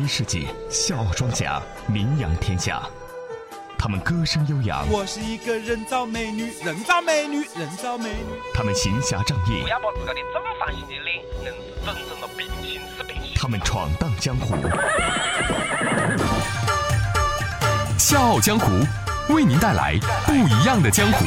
一世纪，笑傲庄稼名扬天下。他们歌声悠扬，我是一个人造美女，人造美女，人造美女。他们行侠仗义不，要把自个的正方形的脸硬是整成了平行四边形。他们闯荡江湖。笑傲江湖，为您带来不一样的江湖。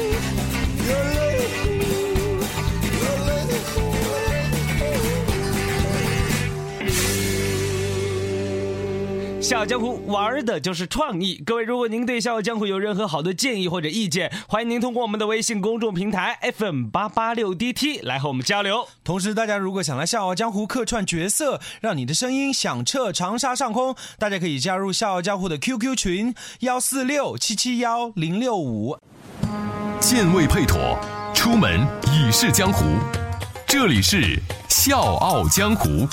笑傲江湖玩的就是创意。各位，如果您对笑傲江湖有任何好的建议或者意见，欢迎您通过我们的微信公众平台 FM 八八六 DT 来和我们交流。同时，大家如果想来《笑傲江湖》客串角色，让你的声音响彻长沙上空，大家可以加入《笑傲江湖》的 QQ 群幺四六七七幺零六五。剑未配妥，出门已是江湖。这里是笑傲江湖。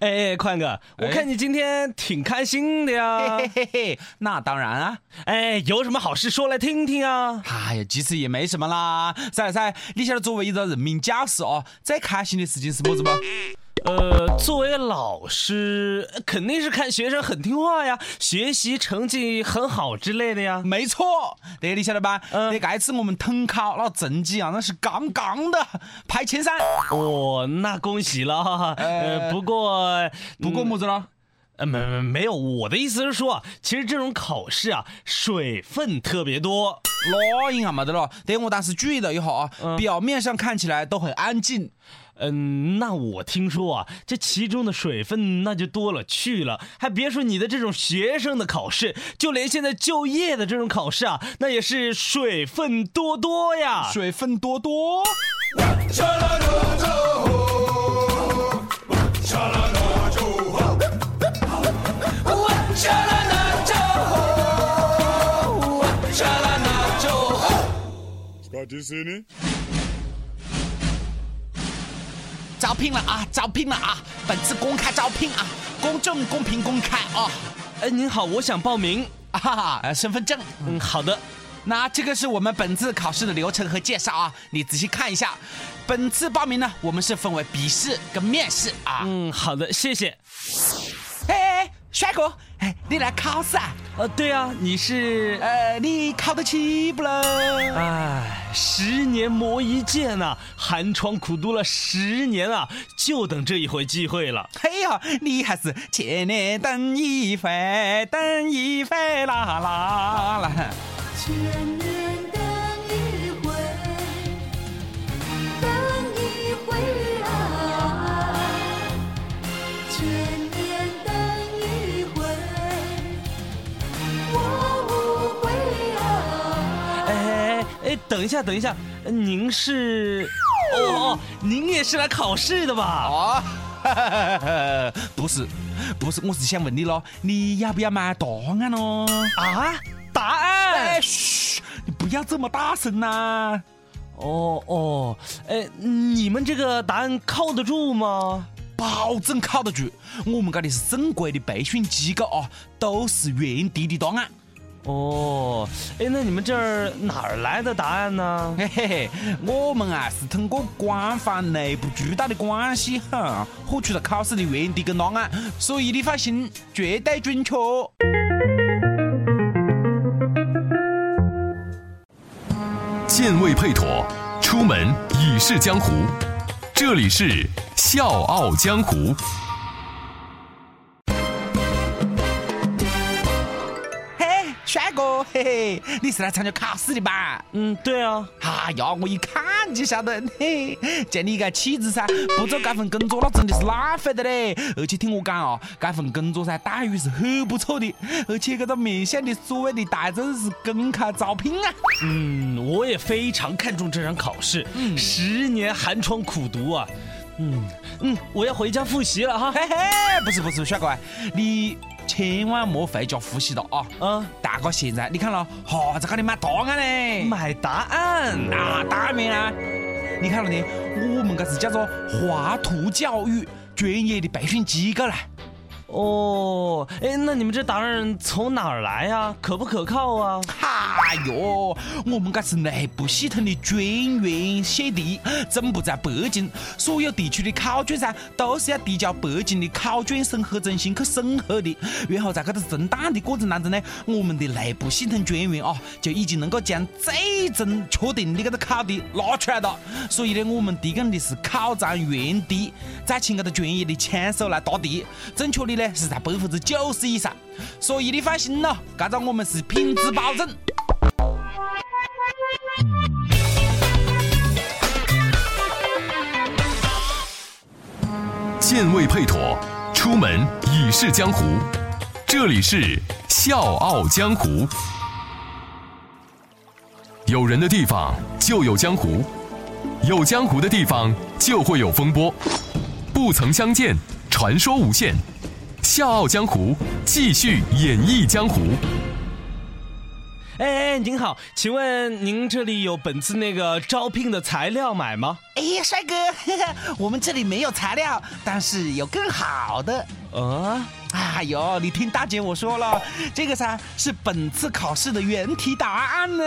哎哎，宽哥，我看你今天挺开心的呀。嘿嘿嘿，那当然啊。哎，有什么好事说来听听啊？哎呀，其实也没什么啦。噻噻，你晓得作为一个人民教师哦，最开心的事情是么子不？呃，作为老师，肯定是看学生很听话呀，学习成绩很好之类的呀。没错，这个你晓得吧？嗯那这次我们统考那成绩啊，那是杠杠的，排前三。哦，那恭喜了哈。呃，不过不过么子了？呃，没没没有，我的意思是说，其实这种考试啊，水分特别多。那应该没得了。对我当时注意了一下啊，表面上看起来都很安静。嗯，那我听说啊，这其中的水分那就多了去了。还别说你的这种学生的考试，就连现在就业的这种考试啊，那也是水分多多呀。水分多多。招聘了啊！招聘了啊！本次公开招聘啊，公正、公平、公开啊！哎，您好，我想报名。啊哈哈，呃身份证。嗯，好的。那这个是我们本次考试的流程和介绍啊，你仔细看一下。本次报名呢，我们是分为笔试跟面试啊。嗯，好的，谢谢。哎，帅哥，哎，你来考试啊？呃，对啊，你是？呃，你考得起不喽？哎，十年磨一剑呐、寒窗苦读了十年啊，就等这一回机会了。嘿呀，你还是千年等一回，等一回啦啦啦！千年等一下，等一下，您是？哦哦，您也是来考试的吧？哦，不是，不是，我是想问你咯，你要不要买答案咯？啊，答哎，案？嘘，你不要这么大声呐、哦哦，哎，你们这个答案靠得住吗？保证靠得住。我们这里是正规的培训机构啊，都是原地的答案。哦，哎，那你们这儿哪儿来的答案呢？嘿嘿嘿，我们啊是通过官方内部渠道的关系哈，获取了考试的原题跟答案，所以你放心，绝对准确。剑未配妥，出门已是江湖。这里是笑傲江湖。嘿嘿，你是来参加考试的吧？嗯，对啊。哎呀，我一看就晓得，嘿，见你个气质噻，不做这份工作那真的是浪费的嘞。而且听我讲哦，这份工作噻待遇是很不错的，而且这个面向的所谓的大众是公开招聘啊。嗯，我也非常看重这场考试，嗯十年寒窗苦读啊。嗯嗯，我要回家复习了哈。嘿嘿，不是不是，帅哥，你千万莫回家复习了啊！嗯，大哥，现在你看了，哈在给你买答案嘞，买答案。那当然啦。你看了呢，我们这是叫做华图教育专业的培训机构啦。哦，哎，那你们这答案从哪儿来呀？可不可靠啊？哎哟，我们这是内部系统的专员写的，总部在北京，所有地区的考卷噻都是要递交北京的考卷审核中心去审核的。然后在这个存档的过程当中呢，我们的内部系统专员啊就已经能够将最终确定的这个考题拿出来了。所以呢，我们提供的是考场原题，再请这个专业的枪手来答题，正确率呢是在百分之九十以上。所以你放心咯，这个我们是品质保证。健胃配妥，出门已是江湖。这里是笑傲江湖。有人的地方就有江湖，有江湖的地方就会有风波。不曾相见，传说无限。笑傲江湖，继续演绎江湖。哎哎，您好，请问您这里有本次那个招聘的材料买吗？哎呀，帅哥，我们这里没有材料，但是有更好的。啊？哎呦，你听大姐我说了，这个噻是本次考试的原题答案呢。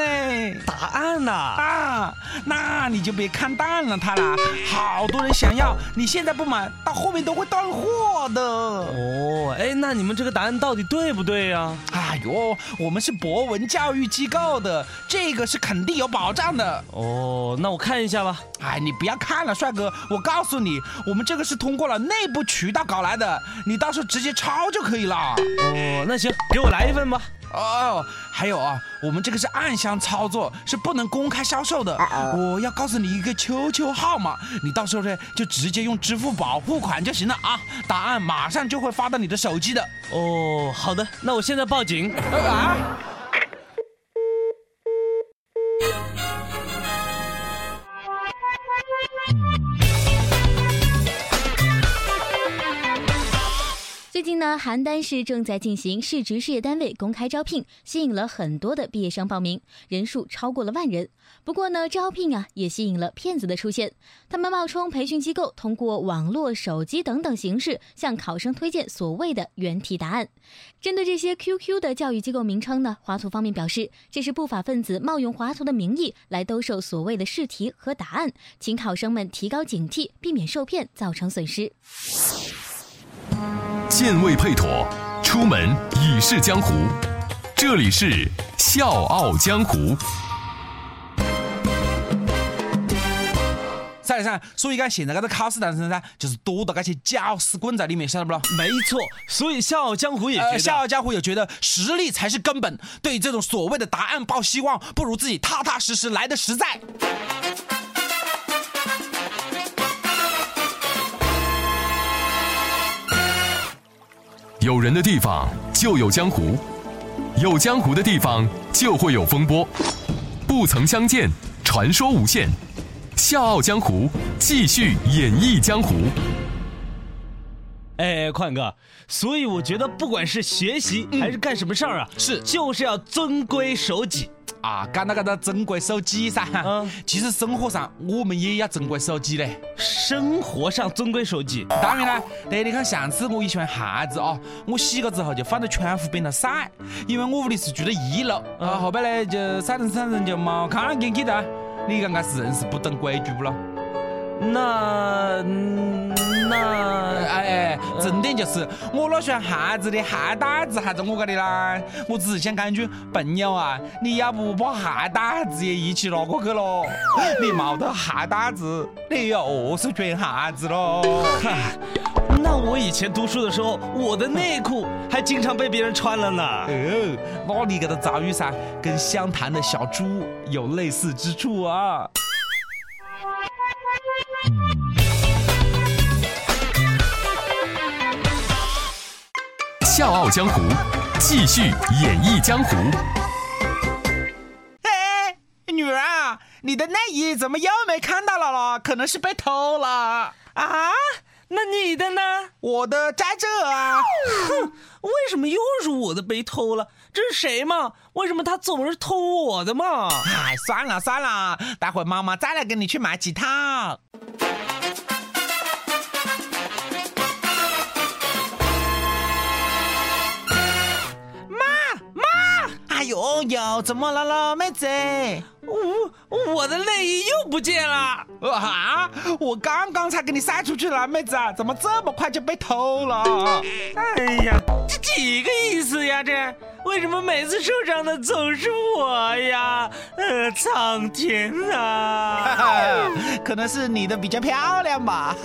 答案呐、啊，那你就别看淡了它啦，好多人想要，你现在不买，到后面都会断货的。哦，哎，那你们这个答案到底对不对呀、哎呦，我们是博文教育机构的，这个是肯定有保障的。哦，那我看一下吧。哎，你不要看了，帅哥，我告诉你，我们这个是通过了内部渠道搞来的，你到时候直接抄就可以了。哦，那行，给我来一份吧。哦，还有啊，我们这个是暗箱操作，是不能公开销售的。我要告诉你一个 QQ 号码，你到时候呢就直接用支付宝付款就行了啊，答案马上就会发到你的手机的。哦，好的，那我现在报警。啊？最近呢，邯郸市正在进行市直事业单位公开招聘，吸引了很多的毕业生报名，人数超过了万人。不过呢，招聘啊也吸引了骗子的出现，他们冒充培训机构，通过网络、手机等等形式向考生推荐所谓的原题答案。针对这些 QQ 的教育机构名称呢，华图方面表示，这是不法分子冒用华图的名义来兜售所谓的试题和答案，请考生们提高警惕，避免受骗造成损失。健胃配妥，出门已是江湖。这里是笑傲江湖。噻噻，所以讲现在这个考试当中噻，就是多到这些搅屎棍在里面，晓得不咯？没错，所以笑傲江湖也觉得，呃，笑傲江湖也觉得实力才是根本，对于这种所谓的答案抱希望，不如自己踏踏实实来的实在。有人的地方就有江湖，有江湖的地方就会有风波。不曾相见，传说无限。笑傲江湖，继续演绎江湖。哎，宽哥，所以我觉得不管是学习还是干什么事儿啊，是就是要遵规守纪。啊，讲到这个中规守纪噻，嗯其实生活上我们也要中规守纪嘞。生活上中规守纪。当然啦，对，你看上次我一双鞋子啊，我洗了之后就放在窗户边头晒，因为我屋里是住在一楼，啊，后边呢就晒成晒成就没看见去哒。你看看是人是不懂规矩不咯？那嗯那哎哎，重点就是我那双鞋子的鞋带子还在我这里啦。我只是想讲一句，朋友啊，你要不把鞋带子也一起拿过去咯？你没得鞋带子，你要饿死穿鞋子咯。那我以前读书的时候，我的内裤还经常被别人穿了呢。哦，那你这个遭遇噻，跟湘潭的小猪有类似之处啊。笑傲江湖，继续演绎江湖。哎，女儿啊，你的内衣怎么又没看到了了？可能是被偷了。啊？那你的呢？我的在这啊。哼，为什么又是我的被偷了？这是谁嘛？为什么他总是偷我的嘛？哎，算了算了，待会妈妈再来跟你去买几套。又怎么了了，妹子？我我的内衣又不见了。啊！我刚刚才给你塞出去了，妹子，怎么这么快就被偷了？哎呀，这几个意思呀？这为什么每次受伤的总是我呀？呃，苍天啊！可能是你的比较漂亮吧。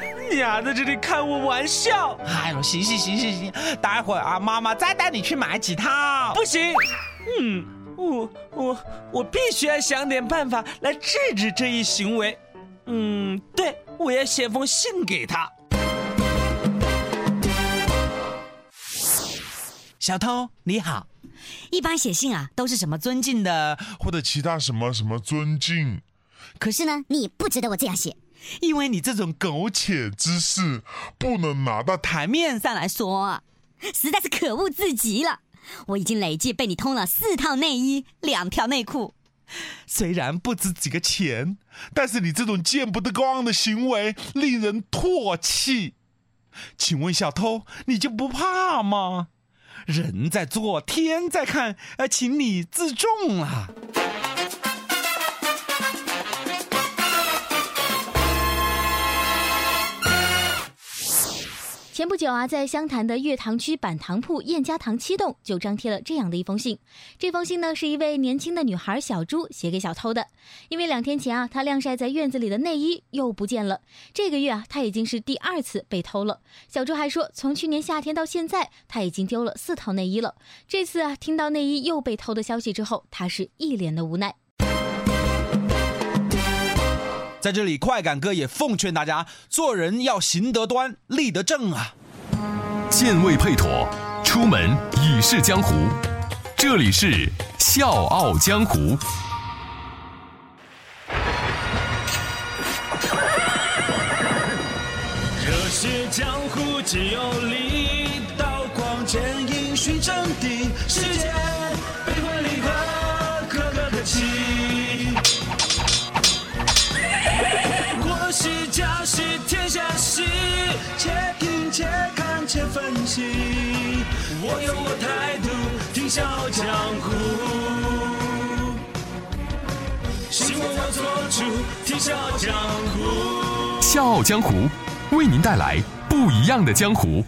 你 你还在这里开我玩笑？哎呦，行行行行行，待会儿啊，妈妈再带你去买几套。不行，嗯，我我我必须要想点办法来制止这一行为。嗯，对，我要写封信给他。小偷你好，一般写信啊都是什么尊敬的，或者其他什么什么尊敬，可是呢，你不值得我这样写，因为你这种苟且之事不能拿到台面上来说，实在是可恶至极了。我已经累计被你偷了四套内衣、两条内裤。虽然不值几个钱，但是你这种见不得光的行为令人唾弃。请问小偷，你就不怕吗？人在做，天在看，呃，请你自重啊！前不久啊，在湘潭的月塘区板塘铺燕家塘七栋就张贴了这样的一封信。这封信呢，是一位年轻的女孩小朱写给小偷的。因为两天前啊，她晾晒在院子里的内衣又不见了。这个月啊，她已经是第二次被偷了。小朱还说，从去年夏天到现在，她已经丢了四套内衣了。这次啊，听到内衣又被偷的消息之后，她是一脸的无奈。在这里，快感哥也奉劝大家，做人要行得端，立得正啊！剑未配妥，出门已是江湖。这里是《笑傲江湖》。热血江湖只有力，刀光剑影寻真谛，我有我态度，听笑傲江湖。希望要做主，听笑傲江湖。《笑傲江湖》为您带来不一样的江湖。